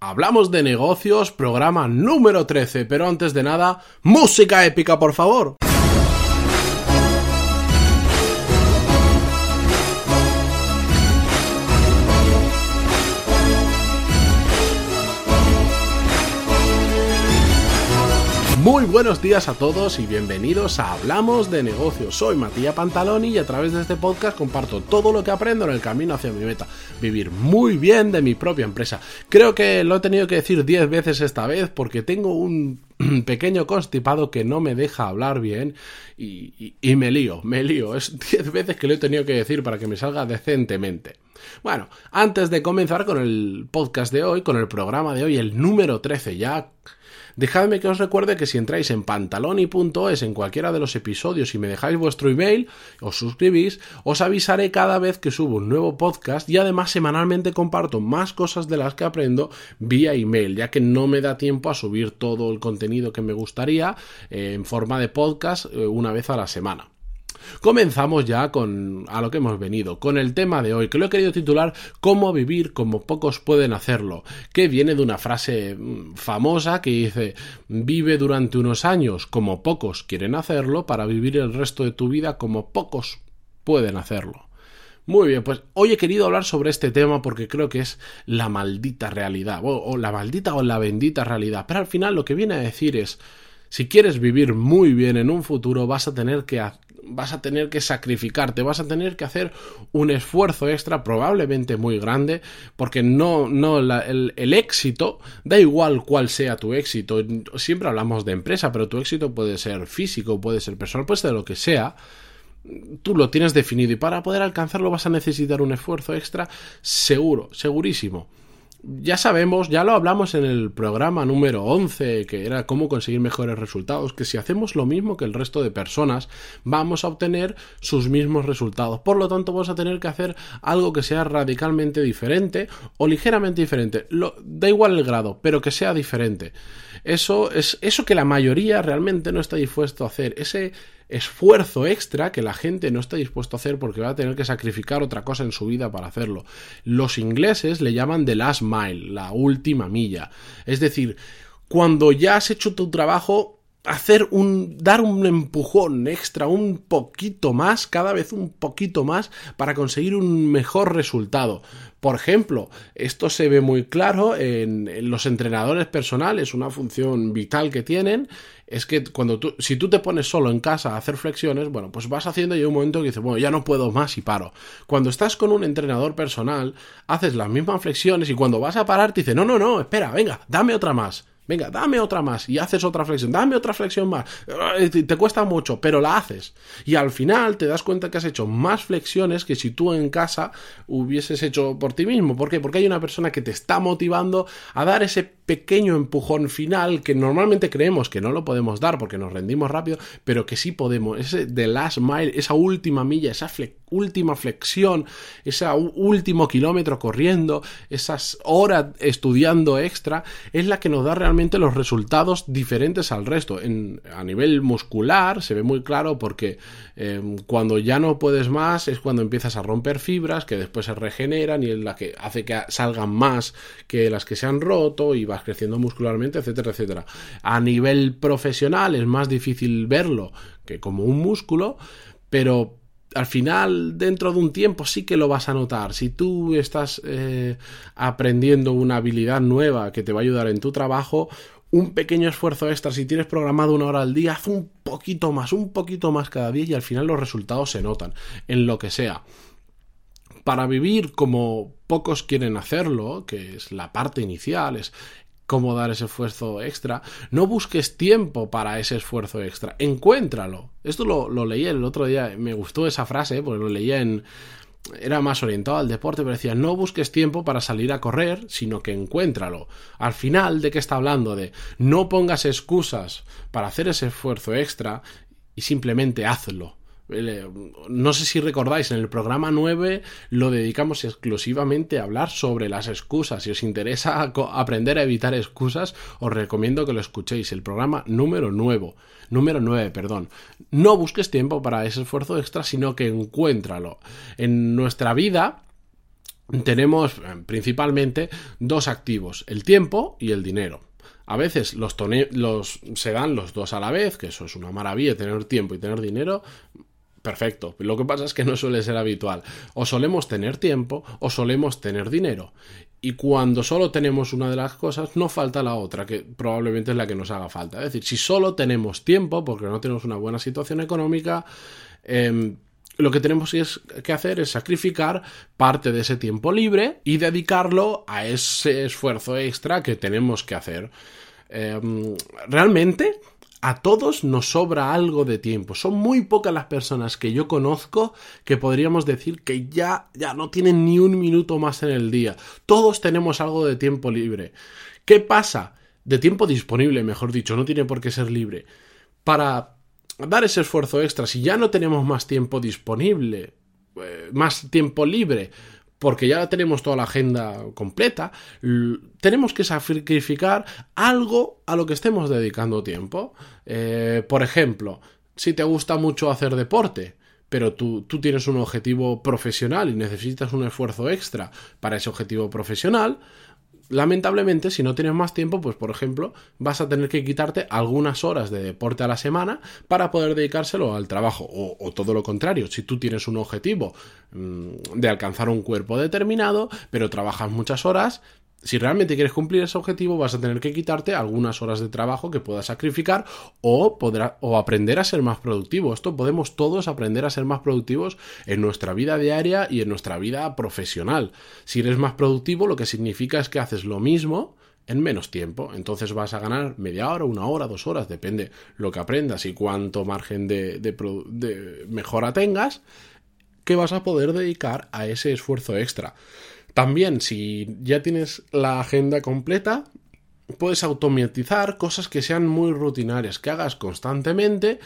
Hablamos de negocios, programa número 13, pero antes de nada, música épica, por favor. Muy buenos días a todos y bienvenidos a Hablamos de negocios. Soy Matías Pantaloni y a través de este podcast comparto todo lo que aprendo en el camino hacia mi meta, vivir muy bien de mi propia empresa. Creo que lo he tenido que decir 10 veces esta vez porque tengo un pequeño constipado que no me deja hablar bien y, y me lío, me lío. Es 10 veces que lo he tenido que decir para que me salga decentemente. Bueno, antes de comenzar con el podcast de hoy, con el programa de hoy, el número 13 ya Dejadme que os recuerde que si entráis en pantaloni.es en cualquiera de los episodios y me dejáis vuestro email, os suscribís, os avisaré cada vez que subo un nuevo podcast y además semanalmente comparto más cosas de las que aprendo vía email, ya que no me da tiempo a subir todo el contenido que me gustaría eh, en forma de podcast eh, una vez a la semana. Comenzamos ya con a lo que hemos venido, con el tema de hoy, que lo he querido titular Cómo vivir como pocos pueden hacerlo, que viene de una frase mm, famosa que dice Vive durante unos años como pocos quieren hacerlo para vivir el resto de tu vida como pocos pueden hacerlo. Muy bien, pues hoy he querido hablar sobre este tema porque creo que es la maldita realidad, o, o la maldita o la bendita realidad, pero al final lo que viene a decir es si quieres vivir muy bien en un futuro, vas a tener que vas a tener que sacrificarte, vas a tener que hacer un esfuerzo extra, probablemente muy grande, porque no, no, el, el, éxito, da igual cuál sea tu éxito, siempre hablamos de empresa, pero tu éxito puede ser físico, puede ser personal, puede ser lo que sea, tú lo tienes definido y para poder alcanzarlo vas a necesitar un esfuerzo extra, seguro, segurísimo ya sabemos, ya lo hablamos en el programa número 11, que era cómo conseguir mejores resultados, que si hacemos lo mismo que el resto de personas, vamos a obtener sus mismos resultados. Por lo tanto, vamos a tener que hacer algo que sea radicalmente diferente o ligeramente diferente. Lo, da igual el grado, pero que sea diferente. Eso es eso que la mayoría realmente no está dispuesto a hacer. Ese esfuerzo extra que la gente no está dispuesto a hacer porque va a tener que sacrificar otra cosa en su vida para hacerlo. Los ingleses le llaman the last mile, la última milla. Es decir, cuando ya has hecho tu trabajo, hacer un dar un empujón extra un poquito más cada vez un poquito más para conseguir un mejor resultado por ejemplo esto se ve muy claro en, en los entrenadores personales una función vital que tienen es que cuando tú, si tú te pones solo en casa a hacer flexiones, bueno, pues vas haciendo y un momento que dices, bueno, ya no puedo más y paro. Cuando estás con un entrenador personal, haces las mismas flexiones y cuando vas a parar te dice, no, no, no, espera, venga, dame otra más. Venga, dame otra más y haces otra flexión, dame otra flexión más. Te cuesta mucho, pero la haces. Y al final te das cuenta que has hecho más flexiones que si tú en casa hubieses hecho por ti mismo. ¿Por qué? Porque hay una persona que te está motivando a dar ese pequeño empujón final que normalmente creemos que no lo podemos dar porque nos rendimos rápido, pero que sí podemos. Ese de last mile, esa última milla, esa última flexión, ese último kilómetro corriendo, esas horas estudiando extra, es la que nos da realmente los resultados diferentes al resto. En, a nivel muscular se ve muy claro porque em, cuando ya no puedes más es cuando empiezas a romper fibras que después se regeneran y es la que hace que salgan más que las que se han roto creciendo muscularmente, etcétera, etcétera. A nivel profesional es más difícil verlo que como un músculo, pero al final, dentro de un tiempo, sí que lo vas a notar. Si tú estás eh, aprendiendo una habilidad nueva que te va a ayudar en tu trabajo, un pequeño esfuerzo extra, si tienes programado una hora al día, haz un poquito más, un poquito más cada día y al final los resultados se notan, en lo que sea. Para vivir como pocos quieren hacerlo, que es la parte inicial, es cómo dar ese esfuerzo extra. No busques tiempo para ese esfuerzo extra, encuéntralo. Esto lo, leí el otro día, me gustó esa frase, porque lo leía en... Era más orientado al deporte, pero decía, no busques tiempo para salir a correr, sino que encuéntralo. Al final, ¿de qué está hablando? De no pongas excusas para hacer ese esfuerzo extra y simplemente hazlo. No sé si recordáis, en el programa 9 lo dedicamos exclusivamente a hablar sobre las excusas. Si os interesa aprender a evitar excusas, os recomiendo que lo escuchéis. El programa número 9. Número 9, perdón. No busques tiempo para ese esfuerzo extra, sino que encuéntralo. En nuestra vida tenemos eh, principalmente dos activos, el tiempo y el dinero. A veces los, se dan los dos a la vez, que eso es una maravilla, tener tiempo y tener dinero perfecto. Lo que pasa es que no suele ser habitual. O solemos tener tiempo o solemos tener dinero. Y cuando solo tenemos una de las cosas, no falta la otra, que probablemente es la que nos haga falta. Es decir, si solo tenemos tiempo, porque no tenemos una buena situación económica, em, lo que tenemos que hacer es sacrificar parte de ese tiempo libre y dedicarlo a ese esfuerzo extra que tenemos que hacer. Em, realmente a todos nos sobra algo de tiempo. Son muy pocas las personas que yo conozco que podríamos decir que ya, ya no tienen ni un minuto más en el día. Todos tenemos algo de tiempo libre. ¿Qué pasa? De tiempo disponible, mejor dicho, no tiene por qué ser libre. Para dar ese esfuerzo extra, si ya no tenemos más tiempo disponible, eh, más tiempo libre, porque ya tenemos toda la agenda completa, tenemos que sacrificar algo a lo que estemos dedicando tiempo. Eh, por ejemplo, si te gusta mucho hacer deporte, pero tú, tú, tienes un objetivo profesional y necesitas un esfuerzo extra para ese objetivo profesional, lamentablemente, si no tienes más tiempo, pues por ejemplo, vas a tener que quitarte algunas horas de deporte a la semana para poder dedicárselo al trabajo. O, todo lo contrario, si tú tienes un objetivo mm, de alcanzar un cuerpo determinado, pero trabajas muchas horas, si realmente quieres cumplir ese objetivo, vas a tener que quitarte algunas horas de trabajo que puedas sacrificar o, o aprender a ser más productivo. Esto podemos todos aprender a ser más productivos en nuestra vida diaria y en nuestra vida profesional. Si eres más productivo, lo que significa es que haces lo mismo en menos tiempo. Entonces vas a ganar media hora, una hora, dos horas, depende lo que aprendas y cuánto margen de, de mejora tengas, que vas a poder dedicar a ese esfuerzo extra. También, si ya tienes la agenda completa, puedes automatizar cosas que sean muy rutinarias, que hagas constantemente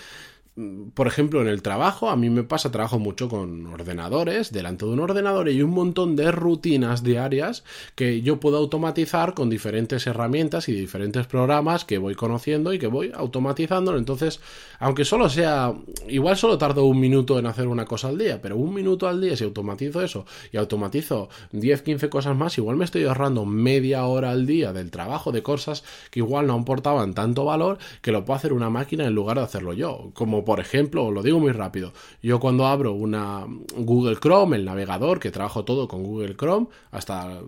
por ejemplo, en el trabajo, a mí me pasa, trabajo mucho con ordenadores, delante de un ordenador y un montón de rutinas diarias que yo puedo automatizar con diferentes herramientas y diferentes programas que voy conociendo y que voy automatizando. Entonces, aunque solo sea, igual solo tardo un minuto en hacer una cosa al día, pero un minuto al día si automatizo eso y automatizo 10, 15 cosas más, igual me estoy ahorrando media hora al día del trabajo de cosas que igual no aportaban tanto valor que lo puedo hacer una máquina en lugar de hacerlo yo. Como por ejemplo, os lo digo muy rápido, yo cuando abro una Google Chrome, el navegador, que trabajo todo con Google Chrome, hasta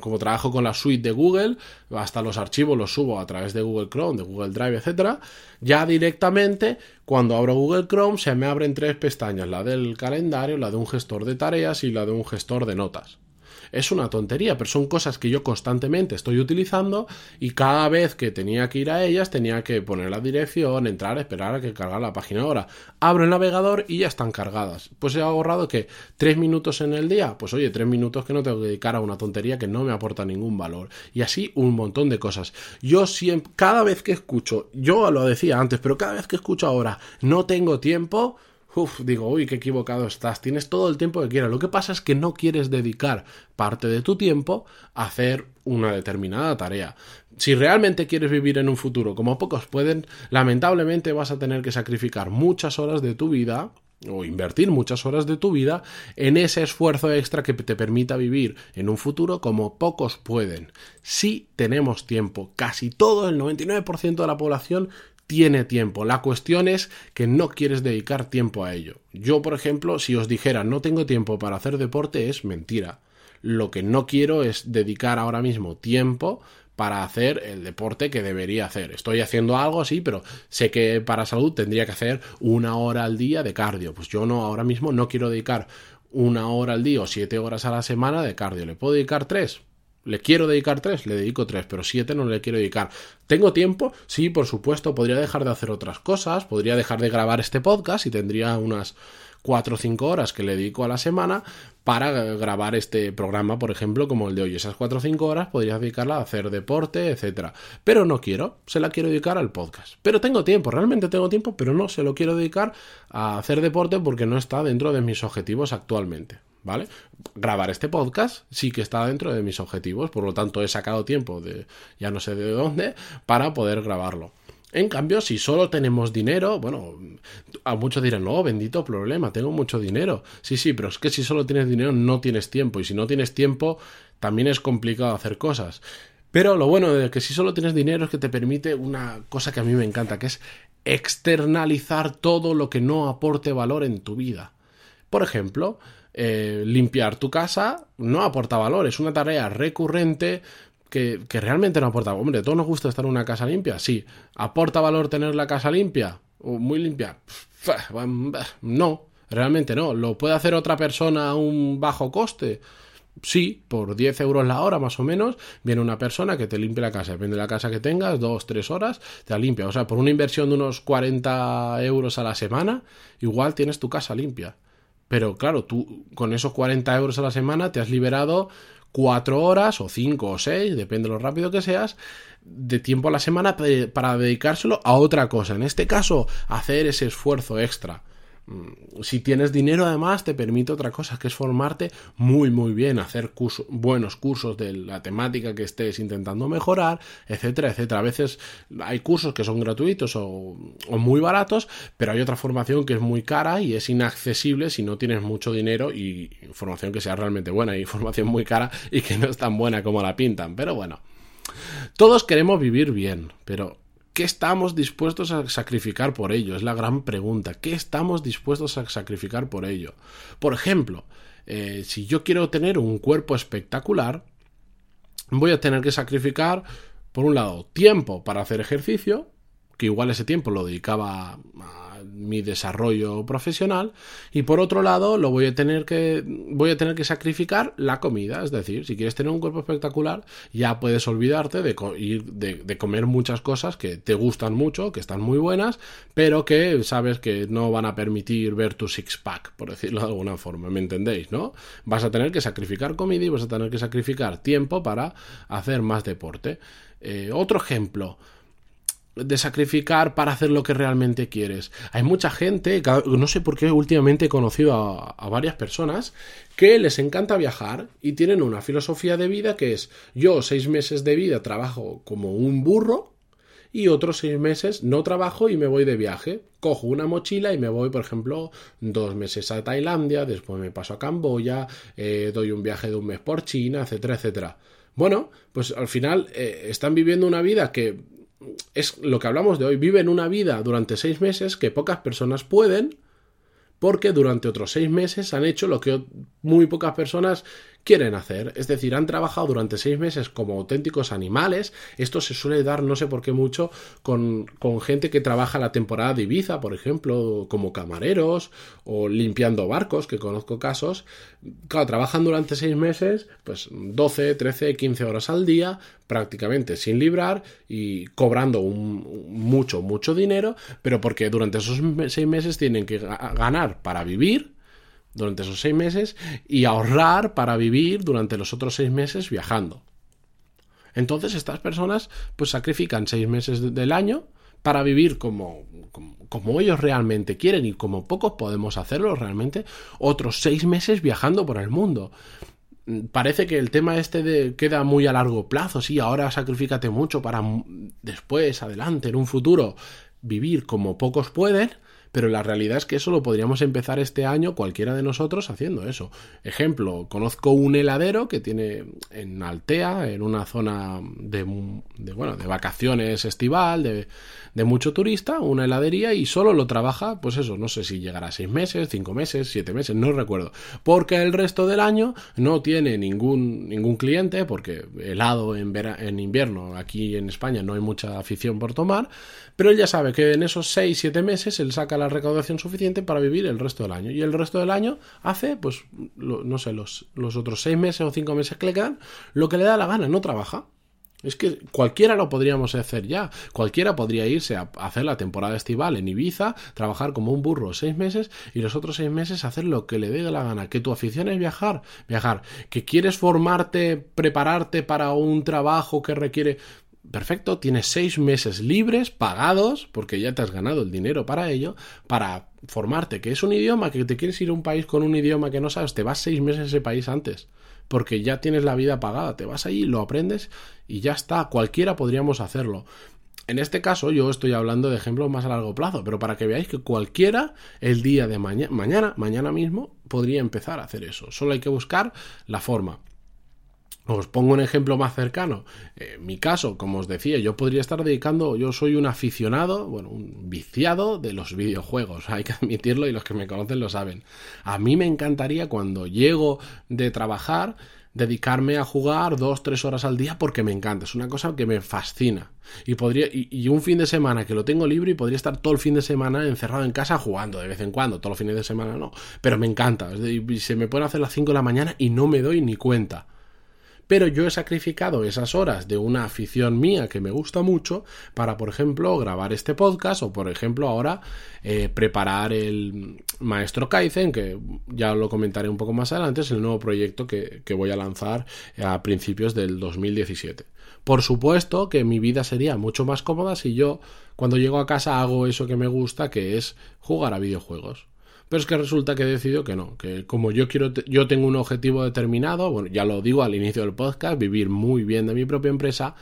como trabajo con la suite de Google, hasta los archivos los subo a través de Google Chrome, de Google Drive, etcétera, ya directamente cuando abro Google Chrome se me abren tres pestañas, la del calendario, la de un gestor de tareas y la de un gestor de notas. Es una tontería, pero son cosas que yo constantemente estoy utilizando y cada vez que tenía que ir a ellas tenía que poner la dirección, entrar, esperar a que cargara la página ahora. Abro el navegador y ya están cargadas. Pues he ahorrado que tres minutos en el día, pues oye, tres minutos que no tengo que dedicar a una tontería que no me aporta ningún valor. Y así un montón de cosas. Yo siempre, cada vez que escucho, yo lo decía antes, pero cada vez que escucho ahora, no tengo tiempo, Uf, digo, uy, qué equivocado estás. Tienes todo el tiempo que quieras. Lo que pasa es que no quieres dedicar parte de tu tiempo a hacer una determinada tarea. Si realmente quieres vivir en un futuro como pocos pueden, lamentablemente vas a tener que sacrificar muchas horas de tu vida o invertir muchas horas de tu vida en ese esfuerzo extra que te permita vivir en un futuro como pocos pueden. Si tenemos tiempo, casi todo el 99% de la población tiene tiempo. La cuestión es que no quieres dedicar tiempo a ello. Yo, por ejemplo, si os dijera no tengo tiempo para hacer deporte, es mentira. Lo que no quiero es dedicar ahora mismo tiempo para hacer el deporte que debería hacer. Estoy haciendo algo así, pero sé que para salud tendría que hacer una hora al día de cardio. Pues yo no, ahora mismo no quiero dedicar una hora al día o siete horas a la semana de cardio. ¿Le puedo dedicar tres? ¿Le quiero dedicar tres? Le dedico tres, pero siete no le quiero dedicar. ¿Tengo tiempo? Sí, por supuesto. Podría dejar de hacer otras cosas. Podría dejar de grabar este podcast y tendría unas 4 o 5 horas que le dedico a la semana para grabar este programa, por ejemplo, como el de hoy. Esas 4 o 5 horas podría dedicarla a hacer deporte, etcétera. Pero no quiero, se la quiero dedicar al podcast. Pero tengo tiempo, realmente tengo tiempo, pero no se lo quiero dedicar a hacer deporte porque no está dentro de mis objetivos actualmente. ¿Vale? Grabar este podcast sí que está dentro de mis objetivos, por lo tanto he sacado tiempo de ya no sé de dónde para poder grabarlo. En cambio, si solo tenemos dinero, bueno, a muchos dirán, no, bendito problema, tengo mucho dinero. Sí, sí, pero es que si solo tienes dinero no tienes tiempo y si no tienes tiempo también es complicado hacer cosas. Pero lo bueno de que si solo tienes dinero es que te permite una cosa que a mí me encanta, que es externalizar todo lo que no aporte valor en tu vida. Por ejemplo, eh, limpiar tu casa no aporta valor, es una tarea recurrente que, realmente no aporta. Hombre, ¿todos nos gusta estar en una casa limpia? Sí. ¿Aporta valor tener la casa limpia? ¿O muy limpia? No, realmente no. ¿Lo puede hacer otra persona a un bajo coste? Sí, por 10 euros la hora más o menos, viene una persona que te limpia la casa. Depende de la casa que tengas, dos, tres horas, te la limpia. O sea, por una inversión de unos 40 euros a la semana, igual tienes tu casa limpia. Pero claro, tú con esos 40 euros a la semana te has liberado cuatro horas o cinco o seis, depende de lo rápido que seas, de tiempo a la semana para dedicárselo a otra cosa. En este caso, hacer ese esfuerzo extra. Mm, si tienes dinero además te permite otra cosa que es formarte muy muy bien hacer buenos cursos de la temática que estés intentando mejorar etcétera etcétera. A veces hay cursos que son gratuitos o, muy baratos pero hay otra formación que es muy cara y es inaccesible si no tienes mucho dinero y formación que sea realmente buena y formación muy cara y que no es tan buena como la pintan. Pero bueno todos queremos vivir bien pero ¿Qué estamos dispuestos a sacrificar por ello? Es la gran pregunta. ¿Qué estamos dispuestos a sacrificar por ello? Por ejemplo, eh, si yo quiero tener un cuerpo espectacular, voy a tener que sacrificar, por un lado, tiempo para hacer ejercicio, que igual ese tiempo lo dedicaba a mi desarrollo profesional y por otro lado lo voy a tener que voy a tener que sacrificar la comida. Es decir si quieres tener un cuerpo espectacular ya puedes olvidarte de, de, comer muchas cosas que te gustan mucho que están muy buenas pero que sabes que no van a permitir ver tu six pack por decirlo de alguna forma. Me entendéis no vas a tener que sacrificar comida y vas a tener que sacrificar tiempo para hacer más deporte. Eh, otro ejemplo de sacrificar para hacer lo que realmente quieres. Hay mucha gente, no sé por qué últimamente he conocido a, varias personas que les encanta viajar y tienen una filosofía de vida que es yo seis meses de vida trabajo como un burro y otros seis meses no trabajo y me voy de viaje. Cojo una mochila y me voy, por ejemplo, dos meses a Tailandia, después me paso a Camboya, eh, doy un viaje de un mes por China, etcétera, etcétera. Bueno, pues al final eh, están viviendo una vida que es lo que hablamos de hoy, viven una vida durante seis meses que pocas personas pueden, porque durante otros seis meses han hecho lo que muy pocas personas quieren hacer. Es decir, han trabajado durante seis meses como auténticos animales. Esto se suele dar, no sé por qué mucho, con, con gente que trabaja la temporada de Ibiza, por ejemplo, como camareros o limpiando barcos, que conozco casos. Claro, trabajan durante seis meses, pues 12, 13, 15 horas al día, prácticamente sin librar y cobrando un, mucho, mucho dinero, pero porque durante esos seis meses tienen que ganar para vivir durante esos seis meses y ahorrar para vivir durante los otros seis meses viajando. Entonces estas personas pues sacrifican seis meses del año para vivir como, como, ellos realmente quieren y como pocos podemos hacerlo realmente, otros seis meses viajando por el mundo. Parece que el tema este de, queda muy a largo plazo, sí, ahora sacrificate mucho para después, adelante, en un futuro, vivir como pocos pueden, Pero la realidad es que eso lo podríamos empezar este año cualquiera de nosotros haciendo eso. Ejemplo, conozco un heladero que tiene en Altea, en una zona de, bueno, de vacaciones estival, de, mucho turista, una heladería y solo lo trabaja, pues eso, no sé si llegará a seis meses, cinco meses, siete meses, no recuerdo. Porque el resto del año no tiene ningún, ningún cliente, porque helado en, en invierno aquí en España no hay mucha afición por tomar, pero él ya sabe que en esos seis, siete meses él saca la recaudación suficiente para vivir el resto del año. Y el resto del año hace, pues, no sé, los, los otros seis meses o cinco meses que le quedan, lo que le da la gana, no trabaja. Es que cualquiera lo podríamos hacer ya. Cualquiera podría irse a hacer la temporada estival en Ibiza, trabajar como un burro seis meses y los otros seis meses hacer lo que le dé la gana. Que tu afición es viajar, viajar. Que quieres formarte, prepararte para un trabajo que requiere perfecto, tienes seis meses libres, pagados, porque ya te has ganado el dinero para ello, para formarte, que es un idioma, que te quieres ir a un país con un idioma que no sabes, te vas seis meses a ese país antes, porque ya tienes la vida pagada, te vas allí, lo aprendes y ya está, cualquiera podríamos hacerlo. En este caso yo estoy hablando de ejemplos más a largo plazo, pero para que veáis que cualquiera el día de mañana, mañana mismo, podría empezar a hacer eso. Solo hay que buscar la forma. Os pongo un ejemplo más cercano. En mi caso, como os decía, yo podría estar dedicando, yo soy un aficionado, bueno, un viciado de los videojuegos, hay que admitirlo y los que me conocen lo saben. A mí me encantaría cuando llego de trabajar dedicarme a jugar dos, tres horas al día porque me encanta, es una cosa que me fascina. Y podría, y, un fin de semana que lo tengo libre y podría estar todo el fin de semana encerrado en casa jugando de vez en cuando, todos los fines de semana no, pero me encanta. Se me pueden hacer las 5 de la mañana y no me doy ni cuenta pero yo he sacrificado esas horas de una afición mía que me gusta mucho para, por ejemplo, grabar este podcast o, por ejemplo, ahora eh, preparar el Maestro Kaizen, que ya lo comentaré un poco más adelante, es el nuevo proyecto que, que voy a lanzar a principios del 2017. Por supuesto que mi vida sería mucho más cómoda si yo, cuando llego a casa, hago eso que me gusta, que es jugar a videojuegos. Pero es que resulta que he decidido que no, que como yo quiero, yo tengo un objetivo determinado, bueno, ya lo digo al inicio del podcast, vivir muy bien de mi propia empresa,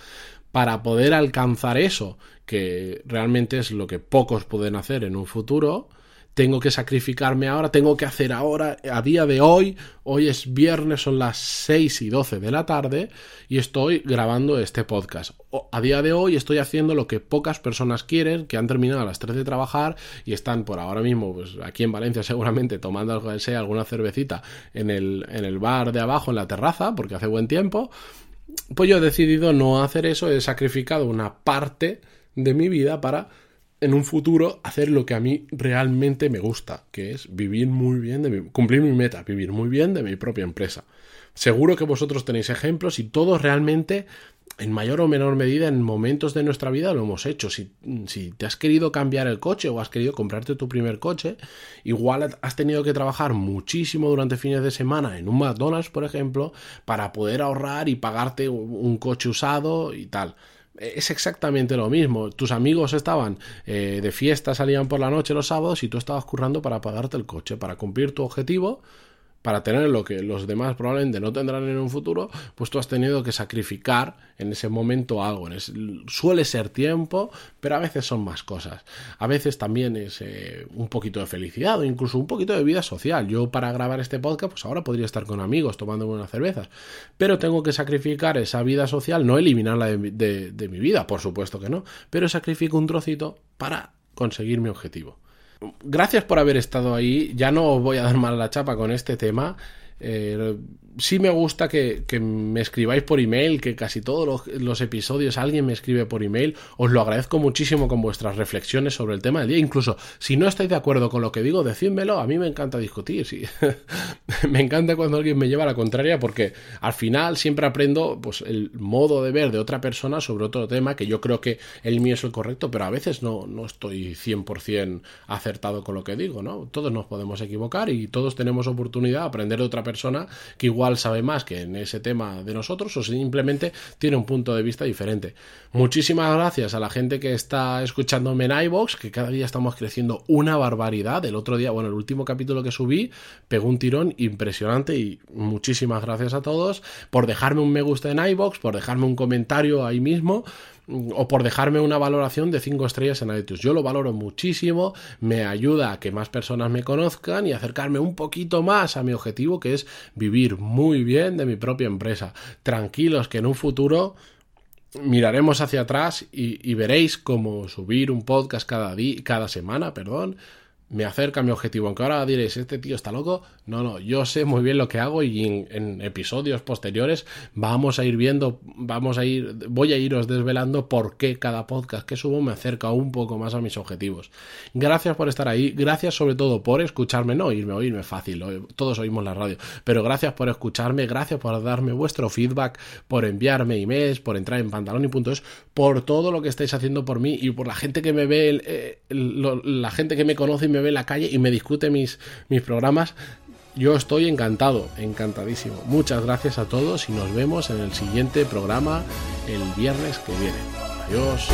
para poder alcanzar eso, que realmente es lo que pocos pueden hacer en un futuro, tengo que sacrificarme ahora, tengo que hacer ahora, a día de hoy, hoy es viernes, son las 6 y 12 de la tarde y estoy grabando este podcast. A día de hoy estoy haciendo lo que pocas personas quieren, que han terminado a las 3 de trabajar y están por ahora mismo, pues aquí en Valencia seguramente tomando algo sea, alguna cervecita en el, en el bar de abajo, en la terraza, porque hace buen tiempo. Pues yo he decidido no hacer eso, he sacrificado una parte de mi vida para en un futuro hacer lo que a mí realmente me gusta, que es vivir muy bien, de mi, cumplir mi meta, vivir muy bien de mi propia empresa. Seguro que vosotros tenéis ejemplos y todos realmente, en mayor o menor medida, en momentos de nuestra vida lo hemos hecho. Si, si te has querido cambiar el coche o has querido comprarte tu primer coche, igual has tenido que trabajar muchísimo durante fines de semana en un McDonald's, por ejemplo, para poder ahorrar y pagarte un coche usado y tal es exactamente lo mismo. Tus amigos estaban eh, de fiesta, salían por la noche los sábados y tú estabas currando para pagarte el coche, para cumplir tu objetivo para tener lo que los demás probablemente no tendrán en un futuro, pues tú has tenido que sacrificar en ese momento algo. suele ser tiempo, pero a veces son más cosas. A veces también es eh, un poquito de felicidad o incluso un poquito de vida social. Yo para grabar este podcast, pues ahora podría estar con amigos tomando unas cervezas, pero tengo que sacrificar esa vida social, no eliminarla de mi vida, por supuesto que no, pero sacrifico un trocito para conseguir mi objetivo gracias por haber estado ahí. Ya no os voy a dar mal la chapa con este tema. Eh, sí me gusta que, me escribáis por email, que casi todos los, episodios alguien me escribe por email. Os lo agradezco muchísimo con vuestras reflexiones sobre el tema del día. Incluso si no estáis de acuerdo con lo que digo, decídmelo. A mí me encanta discutir. Sí. me encanta cuando alguien me lleva a la contraria porque al final siempre aprendo pues, el modo de ver de otra persona sobre otro tema que yo creo que el mío es el correcto, pero a veces no, no estoy 100% acertado con lo que digo. ¿no? Todos nos podemos equivocar y todos tenemos oportunidad de aprender de otra persona que igual sabe más que en ese tema de nosotros o simplemente tiene un punto de vista diferente. Muchísimas gracias a la gente que está escuchándome en iVoox, que cada día estamos creciendo una barbaridad. El otro día, bueno, el último capítulo que subí pegó un tirón impresionante y muchísimas gracias a todos por dejarme un me gusta en iVoox, por dejarme un comentario ahí mismo o por dejarme una valoración de 5 estrellas en iTunes. Yo lo valoro muchísimo, me ayuda a que más personas me conozcan y acercarme un poquito más a mi objetivo que es vivir muy bien de mi propia empresa. Tranquilos que en un futuro miraremos hacia atrás y, veréis cómo subir un podcast cada, cada semana, perdón, me acerca a mi objetivo. Aunque ahora diréis, este tío está loco. No, no, yo sé muy bien lo que hago y en, episodios posteriores vamos a ir viendo, vamos a ir, voy a iros desvelando por qué cada podcast que subo me acerca un poco más a mis objetivos. Gracias por estar ahí, gracias sobre todo por escucharme, no oírme, oírme fácil, todos oímos la radio, pero gracias por escucharme, gracias por darme vuestro feedback, por enviarme emails, por entrar en pantaloni.es, por todo lo que estáis haciendo por mí y por la gente que me ve, eh, la gente que me conoce y me en la calle y me discute mis, mis programas, yo estoy encantado, encantadísimo. Muchas gracias a todos y nos vemos en el siguiente programa el viernes que viene. Adiós.